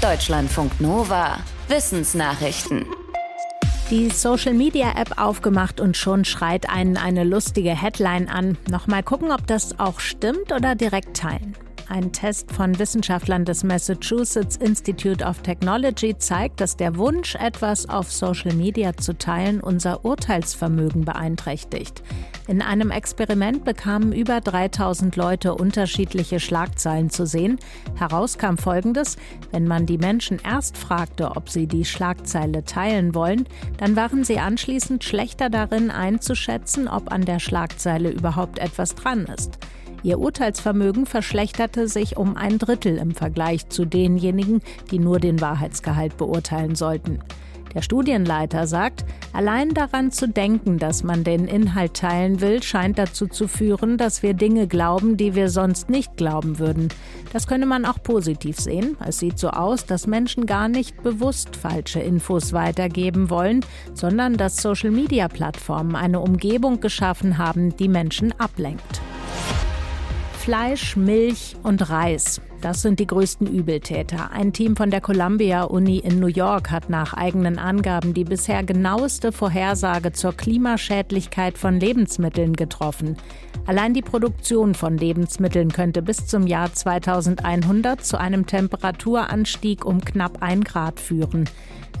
Deutschlandfunk Nova. Wissensnachrichten. Die Social Media App aufgemacht und schon schreit einen eine lustige Headline an. Nochmal gucken, ob das auch stimmt oder direkt teilen. Ein Test von Wissenschaftlern des Massachusetts Institute of Technology zeigt, dass der Wunsch, etwas auf Social Media zu teilen, unser Urteilsvermögen beeinträchtigt. In einem Experiment bekamen über 3000 Leute unterschiedliche Schlagzeilen zu sehen. Heraus kam Folgendes. Wenn man die Menschen erst fragte, ob sie die Schlagzeile teilen wollen, dann waren sie anschließend schlechter darin einzuschätzen, ob an der Schlagzeile überhaupt etwas dran ist. Ihr Urteilsvermögen verschlechterte sich um ein Drittel im Vergleich zu denjenigen, die nur den Wahrheitsgehalt beurteilen sollten. Der Studienleiter sagt, allein daran zu denken, dass man den Inhalt teilen will, scheint dazu zu führen, dass wir Dinge glauben, die wir sonst nicht glauben würden. Das könne man auch positiv sehen. Es sieht so aus, dass Menschen gar nicht bewusst falsche Infos weitergeben wollen, sondern dass Social-Media-Plattformen eine Umgebung geschaffen haben, die Menschen ablenkt. Fleisch, Milch und Reis. Das sind die größten Übeltäter. Ein Team von der Columbia Uni in New York hat nach eigenen Angaben die bisher genaueste Vorhersage zur Klimaschädlichkeit von Lebensmitteln getroffen. Allein die Produktion von Lebensmitteln könnte bis zum Jahr 2100 zu einem Temperaturanstieg um knapp ein Grad führen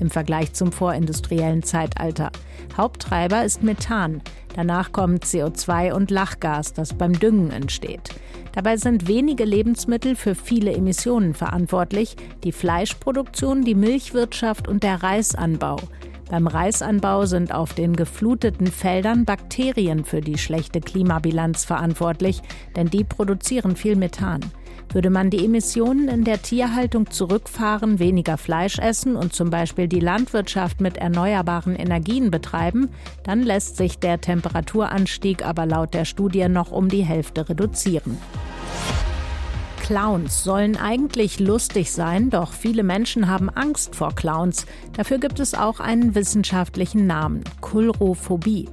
im Vergleich zum vorindustriellen Zeitalter. Haupttreiber ist Methan. Danach kommt CO2 und Lachgas, das beim Düngen entsteht. Dabei sind wenige Lebensmittel für viele Emissionen verantwortlich, die Fleischproduktion, die Milchwirtschaft und der Reisanbau. Beim Reisanbau sind auf den gefluteten Feldern Bakterien für die schlechte Klimabilanz verantwortlich, denn die produzieren viel Methan. Würde man die Emissionen in der Tierhaltung zurückfahren, weniger Fleisch essen und zum Beispiel die Landwirtschaft mit erneuerbaren Energien betreiben, dann lässt sich der Temperaturanstieg aber laut der Studie noch um die Hälfte reduzieren. Clowns sollen eigentlich lustig sein, doch viele Menschen haben Angst vor Clowns. Dafür gibt es auch einen wissenschaftlichen Namen, Kulrophobie.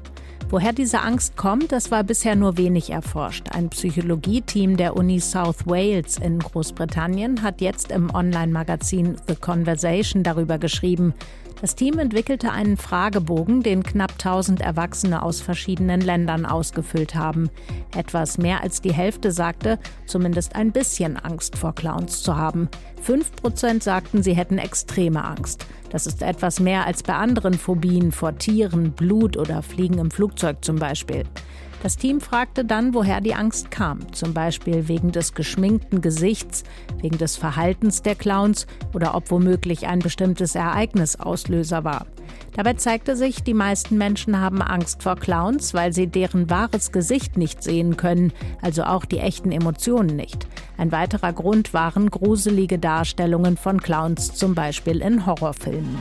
Woher diese Angst kommt, das war bisher nur wenig erforscht. Ein Psychologieteam der Uni South Wales in Großbritannien hat jetzt im Online-Magazin The Conversation darüber geschrieben. Das Team entwickelte einen Fragebogen, den knapp 1000 Erwachsene aus verschiedenen Ländern ausgefüllt haben. Etwas mehr als die Hälfte sagte, zumindest ein bisschen Angst vor Clowns zu haben. 5% sagten, sie hätten extreme Angst. Das ist etwas mehr als bei anderen Phobien vor Tieren, Blut oder Fliegen im Flugzeug zum Beispiel. Das Team fragte dann, woher die Angst kam, zum Beispiel wegen des geschminkten Gesichts, wegen des Verhaltens der Clowns oder ob womöglich ein bestimmtes Ereignis Auslöser war. Dabei zeigte sich, die meisten Menschen haben Angst vor Clowns, weil sie deren wahres Gesicht nicht sehen können, also auch die echten Emotionen nicht. Ein weiterer Grund waren gruselige Darstellungen von Clowns, zum Beispiel in Horrorfilmen.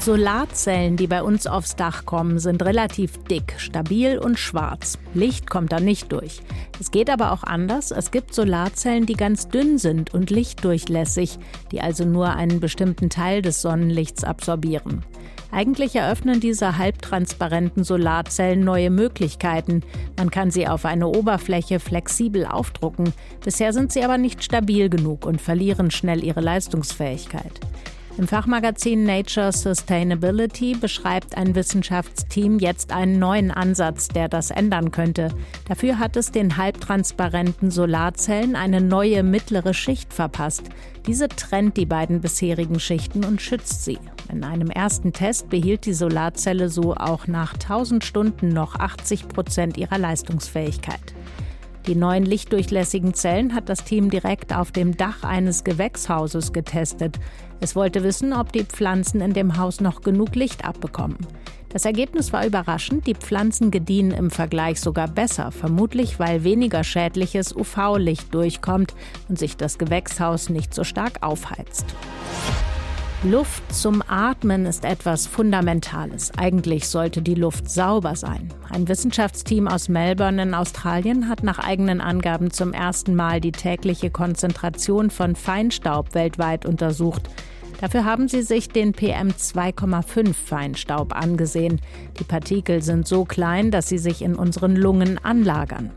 Solarzellen, die bei uns aufs Dach kommen, sind relativ dick, stabil und schwarz. Licht kommt da nicht durch. Es geht aber auch anders. Es gibt Solarzellen, die ganz dünn sind und lichtdurchlässig, die also nur einen bestimmten Teil des Sonnenlichts absorbieren. Eigentlich eröffnen diese halbtransparenten Solarzellen neue Möglichkeiten. Man kann sie auf eine Oberfläche flexibel aufdrucken. Bisher sind sie aber nicht stabil genug und verlieren schnell ihre Leistungsfähigkeit. Im Fachmagazin Nature Sustainability beschreibt ein Wissenschaftsteam jetzt einen neuen Ansatz, der das ändern könnte. Dafür hat es den halbtransparenten Solarzellen eine neue mittlere Schicht verpasst. Diese trennt die beiden bisherigen Schichten und schützt sie. In einem ersten Test behielt die Solarzelle so auch nach 1000 Stunden noch 80 Prozent ihrer Leistungsfähigkeit. Die neuen lichtdurchlässigen Zellen hat das Team direkt auf dem Dach eines Gewächshauses getestet. Es wollte wissen, ob die Pflanzen in dem Haus noch genug Licht abbekommen. Das Ergebnis war überraschend, die Pflanzen gediehen im Vergleich sogar besser, vermutlich weil weniger schädliches UV-Licht durchkommt und sich das Gewächshaus nicht so stark aufheizt. Luft zum Atmen ist etwas Fundamentales. Eigentlich sollte die Luft sauber sein. Ein Wissenschaftsteam aus Melbourne in Australien hat nach eigenen Angaben zum ersten Mal die tägliche Konzentration von Feinstaub weltweit untersucht. Dafür haben sie sich den PM2,5 Feinstaub angesehen. Die Partikel sind so klein, dass sie sich in unseren Lungen anlagern.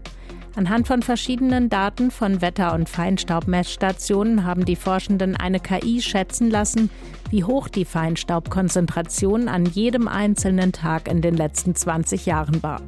Anhand von verschiedenen Daten von Wetter- und Feinstaubmessstationen haben die Forschenden eine KI schätzen lassen, wie hoch die Feinstaubkonzentration an jedem einzelnen Tag in den letzten 20 Jahren war.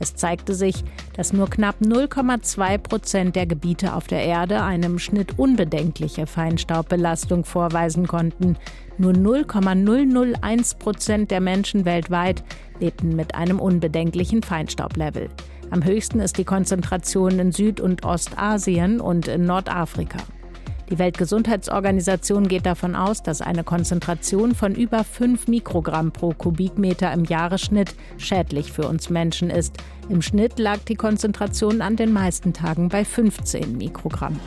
Es zeigte sich, dass nur knapp 0,2 Prozent der Gebiete auf der Erde eine im Schnitt unbedenkliche Feinstaubbelastung vorweisen konnten. Nur 0,001 Prozent der Menschen weltweit lebten mit einem unbedenklichen Feinstaublevel. Am höchsten ist die Konzentration in Süd- und Ostasien und in Nordafrika. Die Weltgesundheitsorganisation geht davon aus, dass eine Konzentration von über 5 Mikrogramm pro Kubikmeter im Jahresschnitt schädlich für uns Menschen ist. Im Schnitt lag die Konzentration an den meisten Tagen bei 15 Mikrogramm.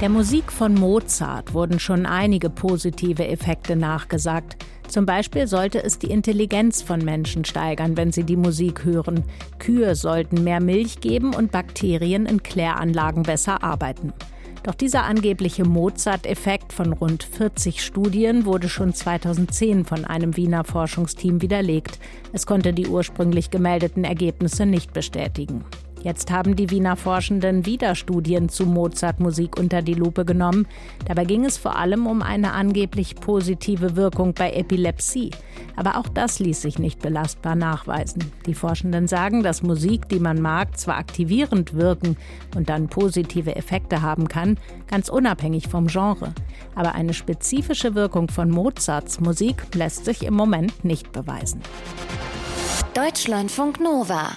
Der Musik von Mozart wurden schon einige positive Effekte nachgesagt. Zum Beispiel sollte es die Intelligenz von Menschen steigern, wenn sie die Musik hören. Kühe sollten mehr Milch geben und Bakterien in Kläranlagen besser arbeiten. Doch dieser angebliche Mozart-Effekt von rund 40 Studien wurde schon 2010 von einem Wiener Forschungsteam widerlegt. Es konnte die ursprünglich gemeldeten Ergebnisse nicht bestätigen. Jetzt haben die Wiener Forschenden wieder Studien zu Mozart-Musik unter die Lupe genommen. Dabei ging es vor allem um eine angeblich positive Wirkung bei Epilepsie. Aber auch das ließ sich nicht belastbar nachweisen. Die Forschenden sagen, dass Musik, die man mag, zwar aktivierend wirken und dann positive Effekte haben kann, ganz unabhängig vom Genre. Aber eine spezifische Wirkung von Mozarts Musik lässt sich im Moment nicht beweisen. Deutschlandfunk Nova